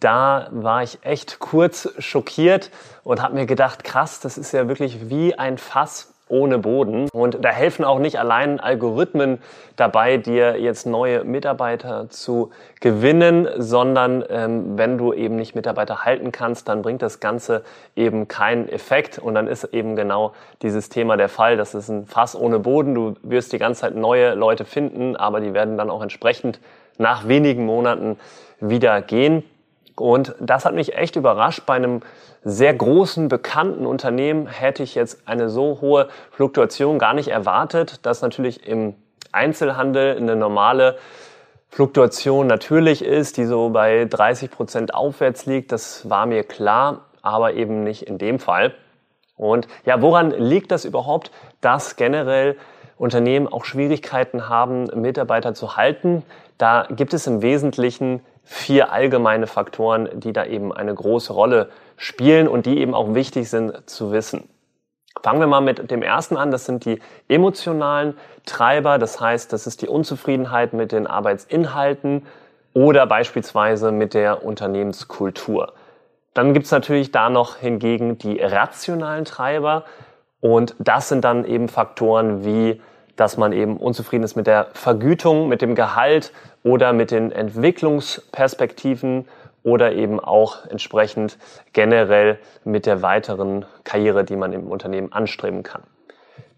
da war ich echt kurz schockiert und habe mir gedacht, krass, das ist ja wirklich wie ein Fass ohne Boden. Und da helfen auch nicht allein Algorithmen dabei, dir jetzt neue Mitarbeiter zu gewinnen, sondern ähm, wenn du eben nicht Mitarbeiter halten kannst, dann bringt das Ganze eben keinen Effekt. Und dann ist eben genau dieses Thema der Fall. Das ist ein Fass ohne Boden. Du wirst die ganze Zeit neue Leute finden, aber die werden dann auch entsprechend nach wenigen Monaten wieder gehen. Und das hat mich echt überrascht. Bei einem sehr großen, bekannten Unternehmen hätte ich jetzt eine so hohe Fluktuation gar nicht erwartet, dass natürlich im Einzelhandel eine normale Fluktuation natürlich ist, die so bei 30 Prozent aufwärts liegt. Das war mir klar, aber eben nicht in dem Fall. Und ja, woran liegt das überhaupt, dass generell Unternehmen auch Schwierigkeiten haben, Mitarbeiter zu halten? Da gibt es im Wesentlichen vier allgemeine Faktoren, die da eben eine große Rolle spielen und die eben auch wichtig sind zu wissen. Fangen wir mal mit dem ersten an. Das sind die emotionalen Treiber. Das heißt, das ist die Unzufriedenheit mit den Arbeitsinhalten oder beispielsweise mit der Unternehmenskultur. Dann gibt's natürlich da noch hingegen die rationalen Treiber. Und das sind dann eben Faktoren wie dass man eben unzufrieden ist mit der Vergütung, mit dem Gehalt oder mit den Entwicklungsperspektiven oder eben auch entsprechend generell mit der weiteren Karriere, die man im Unternehmen anstreben kann.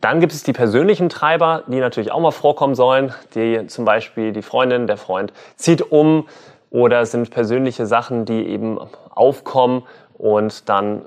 Dann gibt es die persönlichen Treiber, die natürlich auch mal vorkommen sollen, die zum Beispiel die Freundin, der Freund zieht um oder sind persönliche Sachen, die eben aufkommen und dann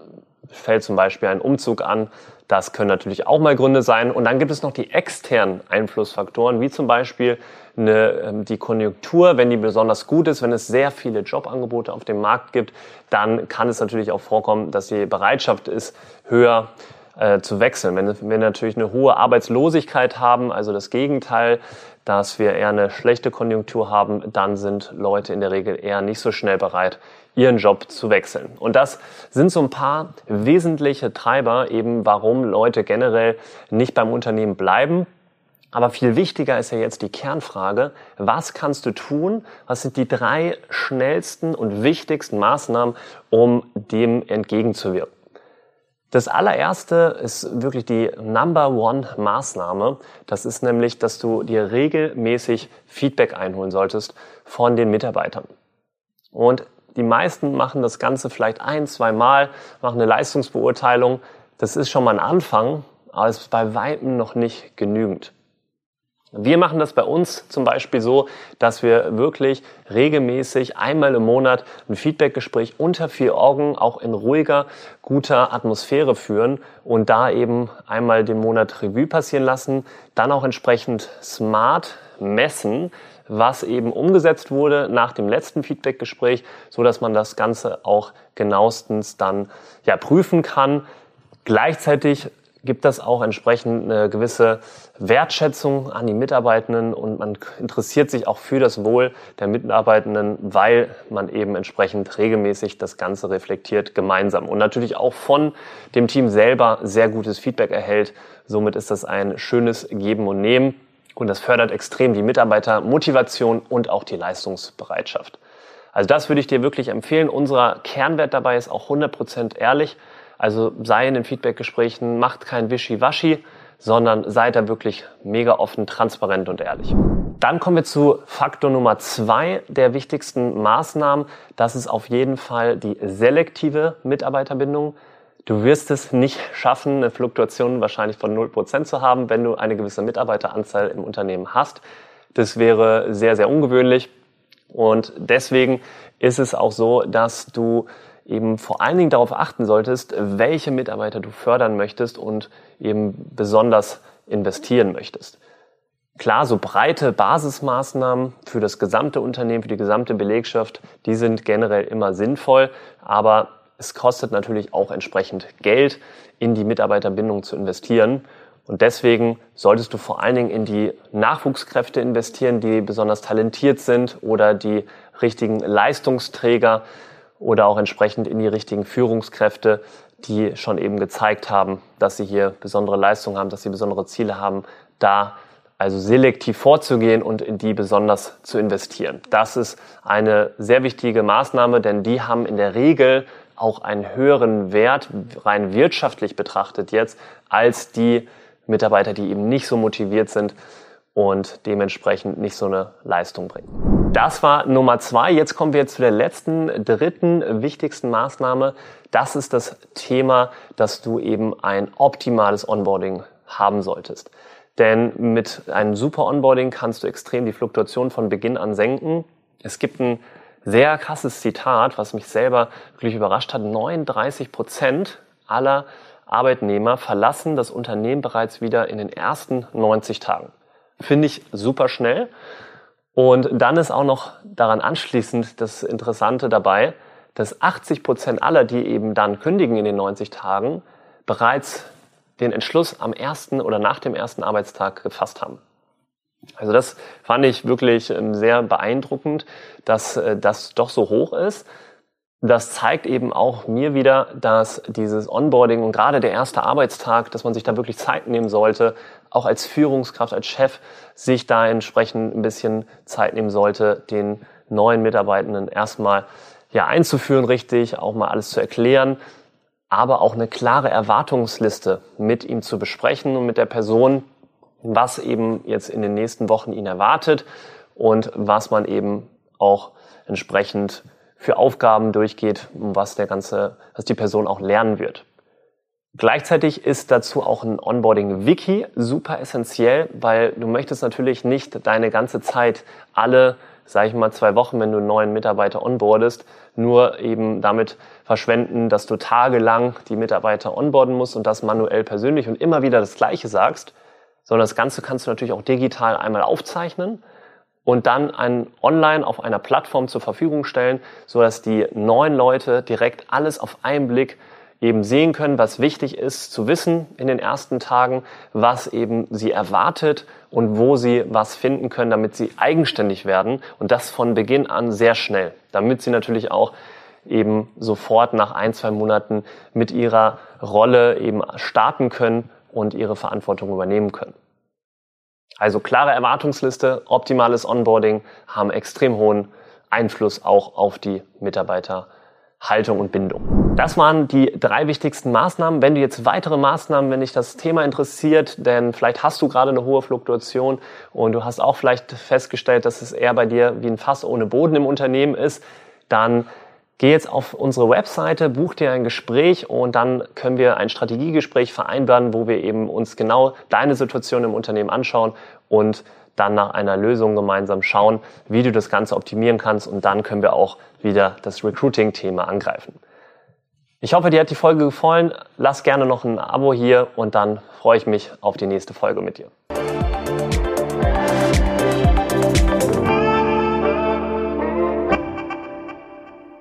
fällt zum Beispiel ein Umzug an das können natürlich auch mal Gründe sein. Und dann gibt es noch die externen Einflussfaktoren, wie zum Beispiel eine, ähm, die Konjunktur. Wenn die besonders gut ist, wenn es sehr viele Jobangebote auf dem Markt gibt, dann kann es natürlich auch vorkommen, dass die Bereitschaft ist, höher äh, zu wechseln. Wenn wir natürlich eine hohe Arbeitslosigkeit haben, also das Gegenteil, dass wir eher eine schlechte Konjunktur haben, dann sind Leute in der Regel eher nicht so schnell bereit, ihren Job zu wechseln. Und das sind so ein paar wesentliche Treiber eben, warum Leute generell nicht beim Unternehmen bleiben. Aber viel wichtiger ist ja jetzt die Kernfrage, was kannst du tun? Was sind die drei schnellsten und wichtigsten Maßnahmen, um dem entgegenzuwirken? Das allererste ist wirklich die Number One Maßnahme. Das ist nämlich, dass du dir regelmäßig Feedback einholen solltest von den Mitarbeitern. Und die meisten machen das Ganze vielleicht ein, zwei Mal, machen eine Leistungsbeurteilung. Das ist schon mal ein Anfang, aber es ist bei weitem noch nicht genügend. Wir machen das bei uns zum Beispiel so, dass wir wirklich regelmäßig einmal im Monat ein Feedbackgespräch unter vier Augen, auch in ruhiger, guter Atmosphäre führen und da eben einmal den Monat Revue passieren lassen, dann auch entsprechend smart messen, was eben umgesetzt wurde nach dem letzten Feedbackgespräch, so dass man das Ganze auch genauestens dann ja prüfen kann. Gleichzeitig gibt das auch entsprechend eine gewisse Wertschätzung an die Mitarbeitenden und man interessiert sich auch für das Wohl der Mitarbeitenden, weil man eben entsprechend regelmäßig das Ganze reflektiert gemeinsam und natürlich auch von dem Team selber sehr gutes Feedback erhält. Somit ist das ein schönes Geben und Nehmen. Und das fördert extrem die Mitarbeitermotivation und auch die Leistungsbereitschaft. Also das würde ich dir wirklich empfehlen. Unser Kernwert dabei ist auch 100% ehrlich. Also sei in den Feedbackgesprächen, macht kein Wischiwaschi, sondern sei da wirklich mega offen, transparent und ehrlich. Dann kommen wir zu Faktor Nummer zwei der wichtigsten Maßnahmen. Das ist auf jeden Fall die selektive Mitarbeiterbindung. Du wirst es nicht schaffen, eine Fluktuation wahrscheinlich von 0% zu haben, wenn du eine gewisse Mitarbeiteranzahl im Unternehmen hast. Das wäre sehr, sehr ungewöhnlich. Und deswegen ist es auch so, dass du eben vor allen Dingen darauf achten solltest, welche Mitarbeiter du fördern möchtest und eben besonders investieren möchtest. Klar, so breite Basismaßnahmen für das gesamte Unternehmen, für die gesamte Belegschaft, die sind generell immer sinnvoll, aber es kostet natürlich auch entsprechend Geld, in die Mitarbeiterbindung zu investieren. Und deswegen solltest du vor allen Dingen in die Nachwuchskräfte investieren, die besonders talentiert sind oder die richtigen Leistungsträger oder auch entsprechend in die richtigen Führungskräfte, die schon eben gezeigt haben, dass sie hier besondere Leistungen haben, dass sie besondere Ziele haben, da also selektiv vorzugehen und in die besonders zu investieren. Das ist eine sehr wichtige Maßnahme, denn die haben in der Regel auch einen höheren Wert, rein wirtschaftlich betrachtet jetzt, als die Mitarbeiter, die eben nicht so motiviert sind und dementsprechend nicht so eine Leistung bringen. Das war Nummer zwei. Jetzt kommen wir zu der letzten, dritten wichtigsten Maßnahme. Das ist das Thema, dass du eben ein optimales Onboarding haben solltest. Denn mit einem super Onboarding kannst du extrem die Fluktuation von Beginn an senken. Es gibt ein sehr krasses Zitat, was mich selber wirklich überrascht hat. 39 Prozent aller Arbeitnehmer verlassen das Unternehmen bereits wieder in den ersten 90 Tagen. Finde ich super schnell. Und dann ist auch noch daran anschließend das Interessante dabei, dass 80 Prozent aller, die eben dann kündigen in den 90 Tagen, bereits den Entschluss am ersten oder nach dem ersten Arbeitstag gefasst haben. Also das fand ich wirklich ähm, sehr beeindruckend, dass äh, das doch so hoch ist. Das zeigt eben auch mir wieder, dass dieses Onboarding und gerade der erste Arbeitstag, dass man sich da wirklich Zeit nehmen sollte, auch als Führungskraft, als Chef, sich da entsprechend ein bisschen Zeit nehmen sollte, den neuen Mitarbeitenden erstmal ja einzuführen, richtig, auch mal alles zu erklären, aber auch eine klare Erwartungsliste mit ihm zu besprechen und mit der Person, was eben jetzt in den nächsten Wochen ihn erwartet und was man eben auch entsprechend für Aufgaben durchgeht, was der ganze, was die Person auch lernen wird. Gleichzeitig ist dazu auch ein Onboarding-Wiki super essentiell, weil du möchtest natürlich nicht deine ganze Zeit alle, sage ich mal, zwei Wochen, wenn du einen neuen Mitarbeiter onboardest, nur eben damit verschwenden, dass du tagelang die Mitarbeiter onboarden musst und das manuell persönlich und immer wieder das Gleiche sagst, sondern das Ganze kannst du natürlich auch digital einmal aufzeichnen und dann ein online auf einer Plattform zur Verfügung stellen, so dass die neuen Leute direkt alles auf einen Blick eben sehen können, was wichtig ist zu wissen in den ersten Tagen, was eben sie erwartet und wo sie was finden können, damit sie eigenständig werden und das von Beginn an sehr schnell, damit sie natürlich auch eben sofort nach ein, zwei Monaten mit ihrer Rolle eben starten können und ihre Verantwortung übernehmen können. Also klare Erwartungsliste, optimales Onboarding haben extrem hohen Einfluss auch auf die Mitarbeiterhaltung und Bindung. Das waren die drei wichtigsten Maßnahmen. Wenn du jetzt weitere Maßnahmen, wenn dich das Thema interessiert, denn vielleicht hast du gerade eine hohe Fluktuation und du hast auch vielleicht festgestellt, dass es eher bei dir wie ein Fass ohne Boden im Unternehmen ist, dann Geh jetzt auf unsere Webseite, buch dir ein Gespräch und dann können wir ein Strategiegespräch vereinbaren, wo wir eben uns genau deine Situation im Unternehmen anschauen und dann nach einer Lösung gemeinsam schauen, wie du das Ganze optimieren kannst und dann können wir auch wieder das Recruiting-Thema angreifen. Ich hoffe, dir hat die Folge gefallen. Lass gerne noch ein Abo hier und dann freue ich mich auf die nächste Folge mit dir.